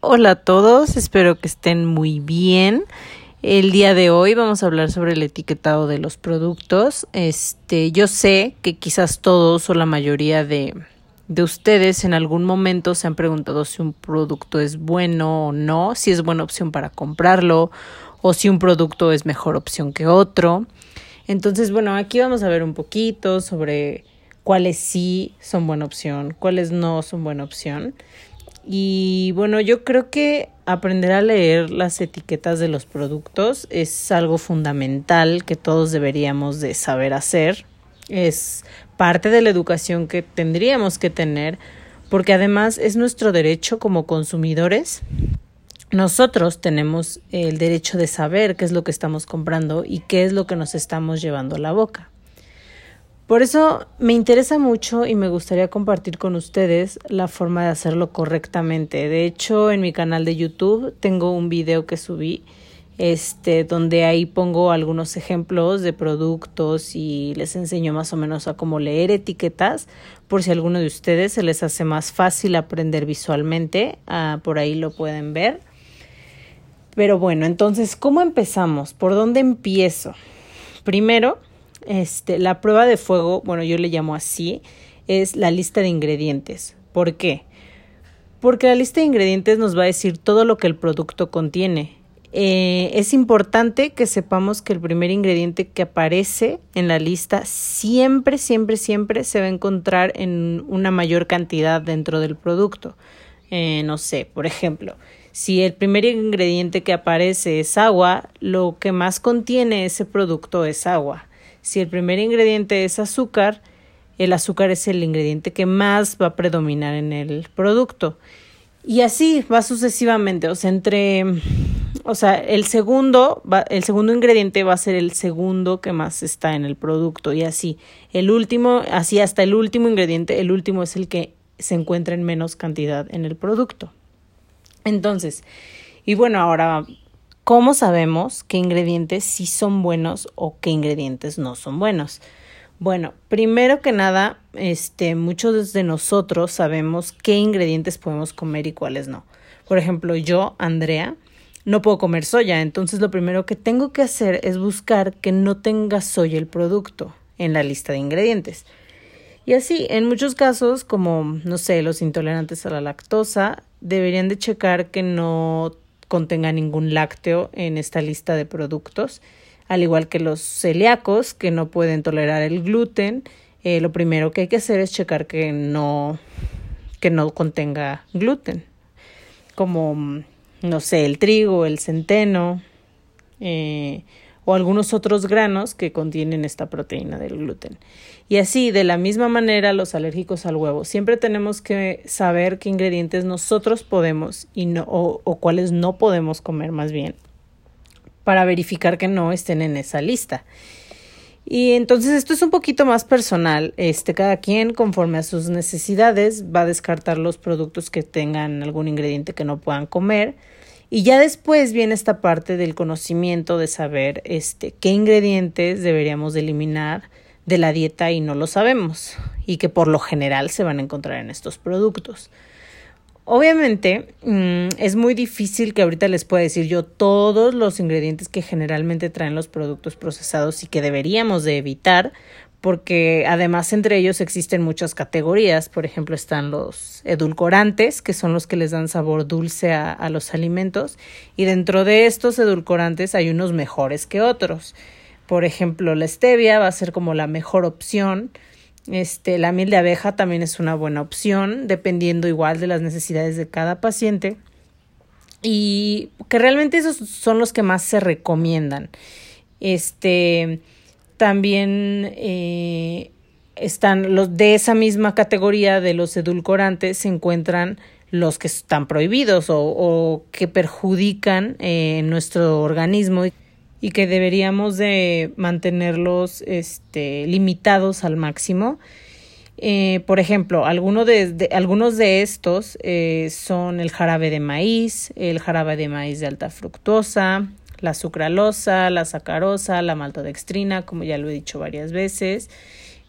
Hola a todos, espero que estén muy bien. El día de hoy vamos a hablar sobre el etiquetado de los productos. Este, yo sé que quizás todos o la mayoría de, de ustedes en algún momento se han preguntado si un producto es bueno o no, si es buena opción para comprarlo o si un producto es mejor opción que otro. Entonces, bueno, aquí vamos a ver un poquito sobre cuáles sí son buena opción, cuáles no son buena opción. Y bueno, yo creo que aprender a leer las etiquetas de los productos es algo fundamental que todos deberíamos de saber hacer. Es parte de la educación que tendríamos que tener porque además es nuestro derecho como consumidores. Nosotros tenemos el derecho de saber qué es lo que estamos comprando y qué es lo que nos estamos llevando a la boca. Por eso me interesa mucho y me gustaría compartir con ustedes la forma de hacerlo correctamente. De hecho, en mi canal de YouTube tengo un video que subí este donde ahí pongo algunos ejemplos de productos y les enseño más o menos a cómo leer etiquetas por si a alguno de ustedes se les hace más fácil aprender visualmente, ah, por ahí lo pueden ver. Pero bueno, entonces, ¿cómo empezamos? ¿Por dónde empiezo? Primero, este, la prueba de fuego, bueno, yo le llamo así, es la lista de ingredientes. ¿Por qué? Porque la lista de ingredientes nos va a decir todo lo que el producto contiene. Eh, es importante que sepamos que el primer ingrediente que aparece en la lista siempre, siempre, siempre se va a encontrar en una mayor cantidad dentro del producto. Eh, no sé, por ejemplo, si el primer ingrediente que aparece es agua, lo que más contiene ese producto es agua. Si el primer ingrediente es azúcar, el azúcar es el ingrediente que más va a predominar en el producto. Y así va sucesivamente, o sea, entre o sea, el segundo el segundo ingrediente va a ser el segundo que más está en el producto y así. El último, así hasta el último ingrediente, el último es el que se encuentra en menos cantidad en el producto. Entonces, y bueno, ahora ¿Cómo sabemos qué ingredientes sí son buenos o qué ingredientes no son buenos? Bueno, primero que nada, este, muchos de nosotros sabemos qué ingredientes podemos comer y cuáles no. Por ejemplo, yo, Andrea, no puedo comer soya, entonces lo primero que tengo que hacer es buscar que no tenga soya el producto en la lista de ingredientes. Y así, en muchos casos, como, no sé, los intolerantes a la lactosa, deberían de checar que no contenga ningún lácteo en esta lista de productos, al igual que los celíacos que no pueden tolerar el gluten. Eh, lo primero que hay que hacer es checar que no que no contenga gluten, como no sé el trigo, el centeno eh, o algunos otros granos que contienen esta proteína del gluten. Y así, de la misma manera, los alérgicos al huevo. Siempre tenemos que saber qué ingredientes nosotros podemos y no, o, o cuáles no podemos comer más bien para verificar que no estén en esa lista. Y entonces esto es un poquito más personal. Este, cada quien, conforme a sus necesidades, va a descartar los productos que tengan algún ingrediente que no puedan comer y ya después viene esta parte del conocimiento de saber este qué ingredientes deberíamos de eliminar de la dieta y no lo sabemos y que por lo general se van a encontrar en estos productos. Obviamente mm, es muy difícil que ahorita les pueda decir yo todos los ingredientes que generalmente traen los productos procesados y que deberíamos de evitar porque además entre ellos existen muchas categorías. Por ejemplo, están los edulcorantes, que son los que les dan sabor dulce a, los alimentos, y dentro de estos edulcorantes hay unos mejores que otros. Por ejemplo, la stevia va a ser como la mejor opción. Este, la miel de abeja también es una buena opción, dependiendo igual de las necesidades de cada paciente. Y que realmente esos son los que más se recomiendan. Este, también eh, están los de esa misma categoría de los edulcorantes se encuentran los que están prohibidos o, que perjudican eh, nuestro organismo y que deberíamos de mantenerlos este, limitados al máximo. Eh, por ejemplo, alguno de, algunos de estos son el jarabe de maíz, el jarabe de maíz de alta fructosa, la sucralosa, la sacarosa, la maltodextrina, como ya lo he dicho varias veces,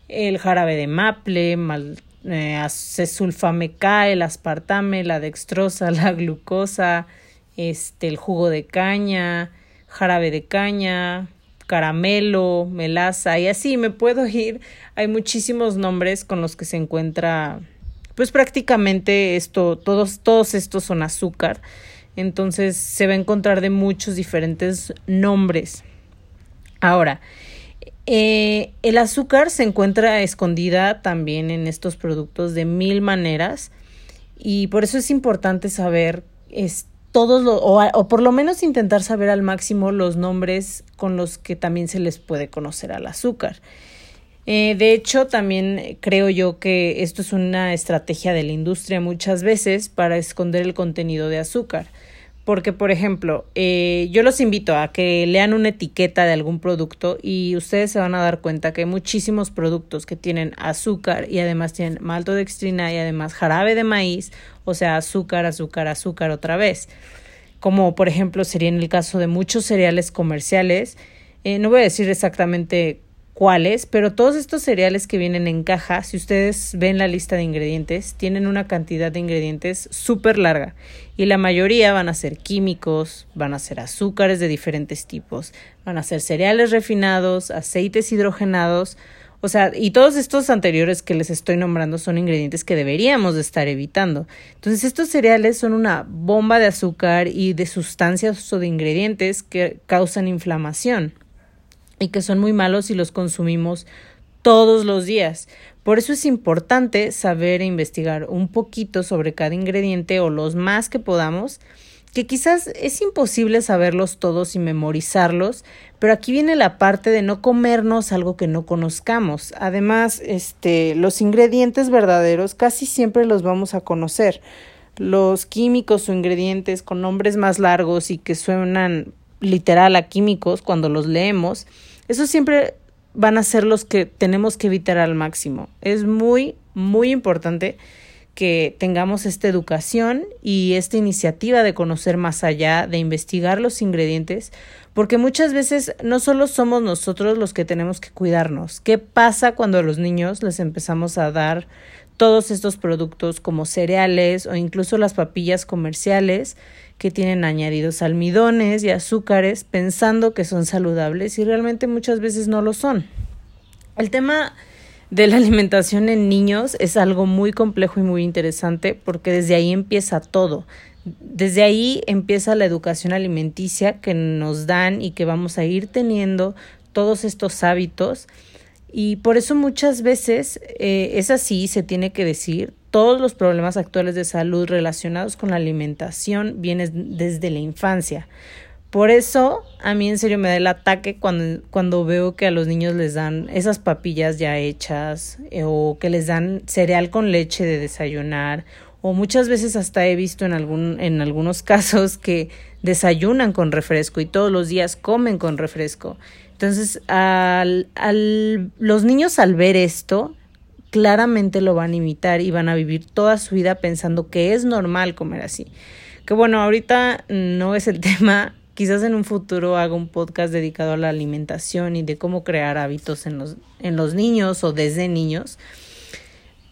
el jarabe de maple, eh, acesulfame K, el aspartame, la dextrosa, la glucosa, este, el jugo de caña, jarabe de caña, caramelo, melaza y así me puedo ir. Hay muchísimos nombres con los que se encuentra, pues prácticamente esto, todos, todos estos son azúcar. Entonces se va a encontrar de muchos diferentes nombres. Ahora, eh, el azúcar se encuentra escondida también en estos productos de mil maneras y por eso es importante saber todos o, por lo menos intentar saber al máximo los nombres con los que también se les puede conocer al azúcar. Eh, de hecho, también creo yo que esto es una estrategia de la industria muchas veces para esconder el contenido de azúcar. Porque, por ejemplo, eh, yo los invito a que lean una etiqueta de algún producto y ustedes se van a dar cuenta que hay muchísimos productos que tienen azúcar y además tienen maltodextrina y además jarabe de maíz, o sea, azúcar, azúcar, azúcar otra vez. Como por ejemplo sería en el caso de muchos cereales comerciales. Eh, no voy a decir exactamente cuáles, pero todos estos cereales que vienen en caja, si ustedes ven la lista de ingredientes, tienen una cantidad de ingredientes súper larga. Y la mayoría van a ser químicos, van a ser azúcares de diferentes tipos, van a ser cereales refinados, aceites hidrogenados, o sea, y todos estos anteriores que les estoy nombrando son ingredientes que deberíamos de estar evitando. Entonces, estos cereales son una bomba de azúcar y de sustancias o de ingredientes que causan inflamación y que son muy malos si los consumimos todos los días. Por eso es importante saber e investigar un poquito sobre cada ingrediente o los más que podamos, que quizás es imposible saberlos todos y memorizarlos, pero aquí viene la parte de no comernos algo que no conozcamos. Además, este, los ingredientes verdaderos casi siempre los vamos a conocer. Los químicos o ingredientes con nombres más largos y que suenan literal a químicos cuando los leemos, eso siempre van a ser los que tenemos que evitar al máximo. Es muy, muy importante que tengamos esta educación y esta iniciativa de conocer más allá, de investigar los ingredientes, porque muchas veces no solo somos nosotros los que tenemos que cuidarnos. ¿Qué pasa cuando a los niños les empezamos a dar todos estos productos como cereales o incluso las papillas comerciales que tienen añadidos almidones y azúcares pensando que son saludables y realmente muchas veces no lo son. El tema de la alimentación en niños es algo muy complejo y muy interesante porque desde ahí empieza todo. Desde ahí empieza la educación alimenticia que nos dan y que vamos a ir teniendo todos estos hábitos y por eso muchas veces eh, es así, se tiene que decir, todos los problemas actuales de salud relacionados con la alimentación vienen desde la infancia. Por eso a mí en serio me da el ataque cuando, cuando veo que a los niños les dan esas papillas ya hechas eh, o que les dan cereal con leche de desayunar o muchas veces hasta he visto en, algún, en algunos casos que desayunan con refresco y todos los días comen con refresco. Entonces, al, al, los niños al ver esto, claramente lo van a imitar y van a vivir toda su vida pensando que es normal comer así. Que bueno, ahorita no es el tema, quizás en un futuro haga un podcast dedicado a la alimentación y de cómo crear hábitos en los, en los niños o desde niños.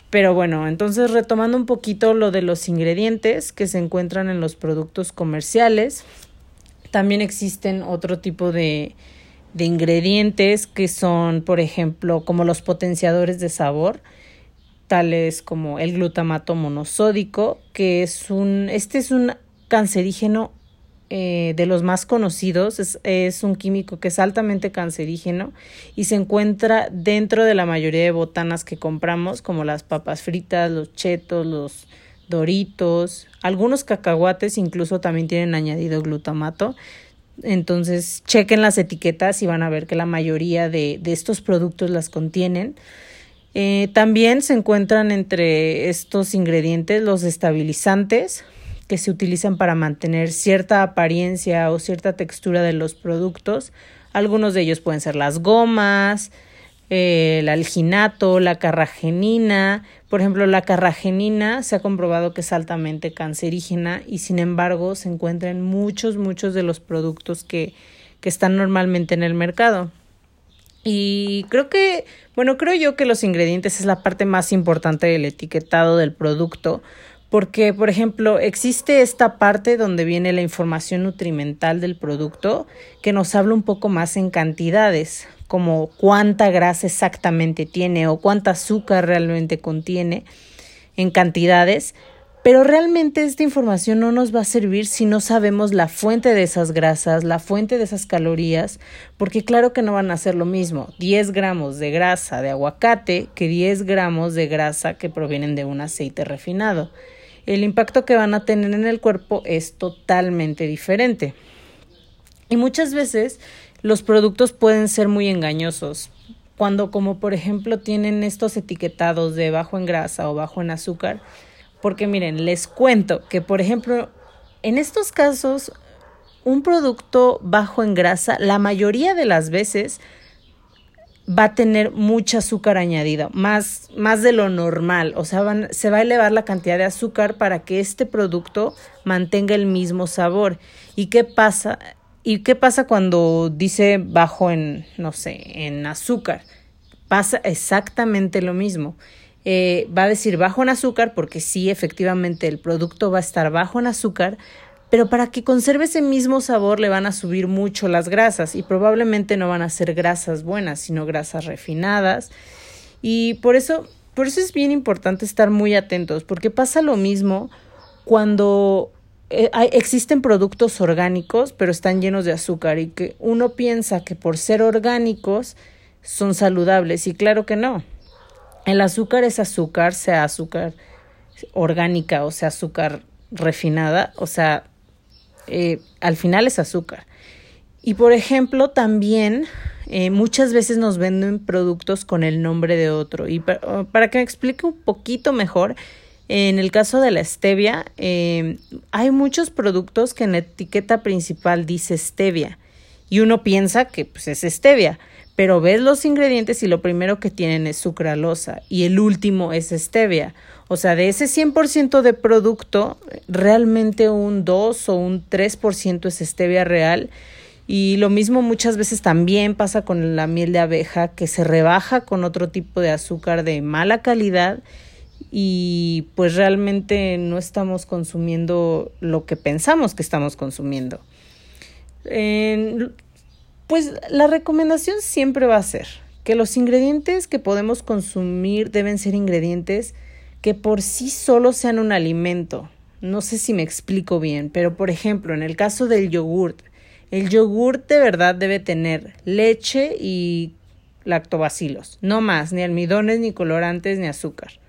Pero bueno, entonces retomando un poquito lo de los ingredientes que se encuentran en los productos comerciales, también existen otro tipo de, de ingredientes que son, por ejemplo, como los potenciadores de sabor, tales como el glutamato monosódico, que es un, este es un cancerígeno eh, de los más conocidos, es, es, un químico que es altamente cancerígeno y se encuentra dentro de la mayoría de botanas que compramos, como las papas fritas, los chetos, los doritos, algunos cacahuates incluso también tienen añadido glutamato. Entonces, chequen las etiquetas y van a ver que la mayoría de, estos productos las contienen. Eh, también se encuentran entre estos ingredientes los estabilizantes que se utilizan para mantener cierta apariencia o cierta textura de los productos. Algunos de ellos pueden ser las gomas, el alginato, la carragenina. Por ejemplo, la carragenina se ha comprobado que es altamente cancerígena y sin embargo se encuentra en muchos, muchos de los productos que, que están normalmente en el mercado. Y creo que, bueno, creo yo que los ingredientes es la parte más importante del etiquetado del producto, porque, por ejemplo, existe esta parte donde viene la información nutrimental del producto que nos habla un poco más en cantidades, como cuánta grasa exactamente tiene o cuánta azúcar realmente contiene en cantidades, pero realmente esta información no nos va a servir si no sabemos la fuente de esas grasas, la fuente de esas calorías, porque claro que no van a ser lo mismo 10 gramos de grasa de aguacate que 10 gramos de grasa que provienen de un aceite refinado. El impacto que van a tener en el cuerpo es totalmente diferente. Y muchas veces los productos pueden ser muy engañosos. Cuando como por ejemplo tienen estos etiquetados de bajo en grasa o bajo en azúcar, porque miren, les cuento que, por ejemplo, en estos casos, un producto bajo en grasa, la mayoría de las veces va a tener mucha azúcar añadida, más, más de lo normal. O sea, van, se va a elevar la cantidad de azúcar para que este producto mantenga el mismo sabor. ¿Y qué pasa? ¿Y qué pasa cuando dice bajo en, no sé, en azúcar? Pasa exactamente lo mismo. Eh, va a decir bajo en azúcar porque sí, efectivamente, el producto va a estar bajo en azúcar, pero para que conserve ese mismo sabor le van a subir mucho las grasas y probablemente no van a ser grasas buenas, sino grasas refinadas. Y por eso, por eso es bien importante estar muy atentos, porque pasa lo mismo cuando eh, existen productos orgánicos, pero están llenos de azúcar y que uno piensa que por ser orgánicos son saludables y claro que no. El azúcar es azúcar, sea azúcar orgánica o sea azúcar refinada, o sea, eh, al final es azúcar. Y por ejemplo, también eh, muchas veces nos venden productos con el nombre de otro. Y para, para que me explique un poquito mejor, en el caso de la stevia, eh, hay muchos productos que en la etiqueta principal dice stevia y uno piensa que pues, es stevia, pero ves los ingredientes y lo primero que tienen es sucralosa y el último es stevia. O sea, de ese 100% de producto, realmente un 2 o un 3% es stevia real. Y lo mismo muchas veces también pasa con la miel de abeja, que se rebaja con otro tipo de azúcar de mala calidad y pues realmente no estamos consumiendo lo que pensamos que estamos consumiendo. Pues la recomendación siempre va a ser que los ingredientes que podemos consumir deben ser ingredientes que por sí solo sean un alimento. No sé si me explico bien, pero por ejemplo, en el caso del yogurt, el yogurt de verdad debe tener leche y lactobacilos, no más, ni almidones, ni colorantes, ni azúcar.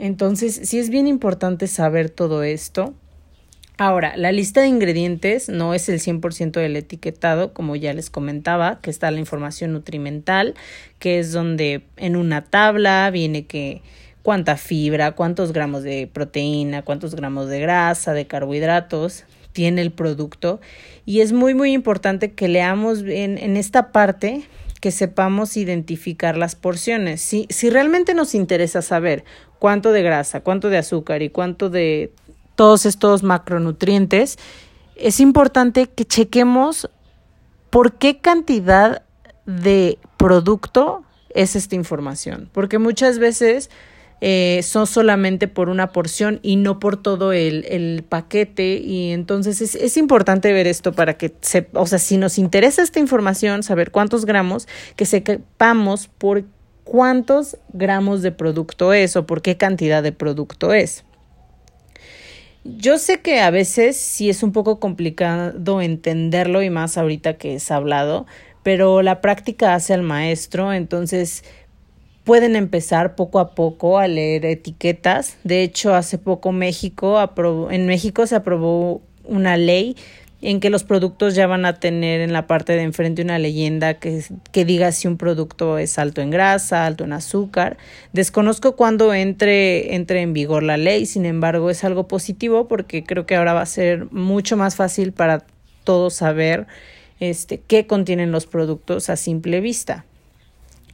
Entonces, sí es bien importante saber todo esto Ahora, la lista de ingredientes no es el 100% del etiquetado, como ya les comentaba, que está la información nutrimental, que es donde en una tabla viene que cuánta fibra, cuántos gramos de proteína, cuántos gramos de grasa, de carbohidratos tiene el producto. Y es muy, muy importante que leamos en, en esta parte que sepamos identificar las porciones. Si, si realmente nos interesa saber cuánto de grasa, cuánto de azúcar y cuánto de todos estos macronutrientes, es importante que chequemos por qué cantidad de producto es esta información, porque muchas veces eh, son solamente por una porción y no por todo el, el paquete y entonces es, es, importante ver esto para que se, o sea, si nos interesa esta información, saber cuántos gramos, que sepamos por cuántos gramos de producto es o por qué cantidad de producto es. Yo sé que a veces sí es un poco complicado entenderlo y más ahorita que es hablado, pero la práctica hace al maestro, entonces pueden empezar poco a poco a leer etiquetas. De hecho, hace poco México aprobó, en México se aprobó una ley en que los productos ya van a tener en la parte de enfrente una leyenda que, que diga si un producto es alto en grasa, alto en azúcar. Desconozco cuándo entre, entre en vigor la ley, sin embargo es algo positivo porque creo que ahora va a ser mucho más fácil para todos saber este, qué contienen los productos a simple vista.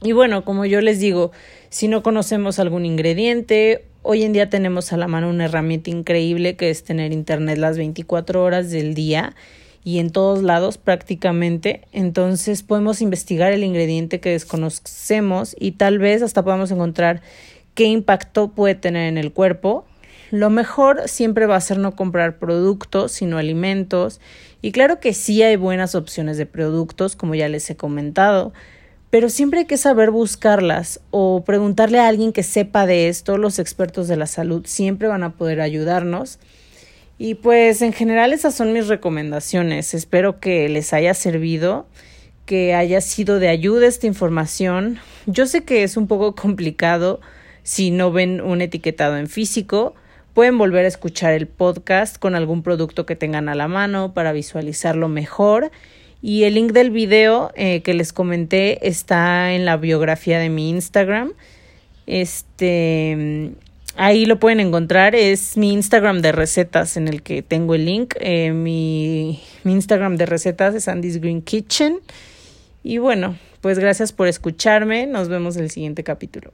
Y bueno, como yo les digo, si no conocemos algún ingrediente Hoy en día tenemos a la mano una herramienta increíble que es tener internet las 24 horas del día y en todos lados prácticamente. Entonces podemos investigar el ingrediente que desconocemos y tal vez hasta podamos encontrar qué impacto puede tener en el cuerpo. Lo mejor siempre va a ser no comprar productos, sino alimentos. Y claro que sí hay buenas opciones de productos, como ya les he comentado, pero siempre hay que saber buscarlas o preguntarle a alguien que sepa de esto. Los expertos de la salud siempre van a poder ayudarnos. Y pues en general esas son mis recomendaciones. Espero que les haya servido, que haya sido de ayuda esta información. Yo sé que es un poco complicado si no ven un etiquetado en físico. Pueden volver a escuchar el podcast con algún producto que tengan a la mano para visualizarlo mejor. Y el link del video eh, que les comenté está en la biografía de mi Instagram. Este Ahí lo pueden encontrar. Es mi Instagram de recetas en el que tengo el link. Eh, mi, mi Instagram de recetas es Andy's Green Kitchen. Y bueno, pues gracias por escucharme. Nos vemos en el siguiente capítulo.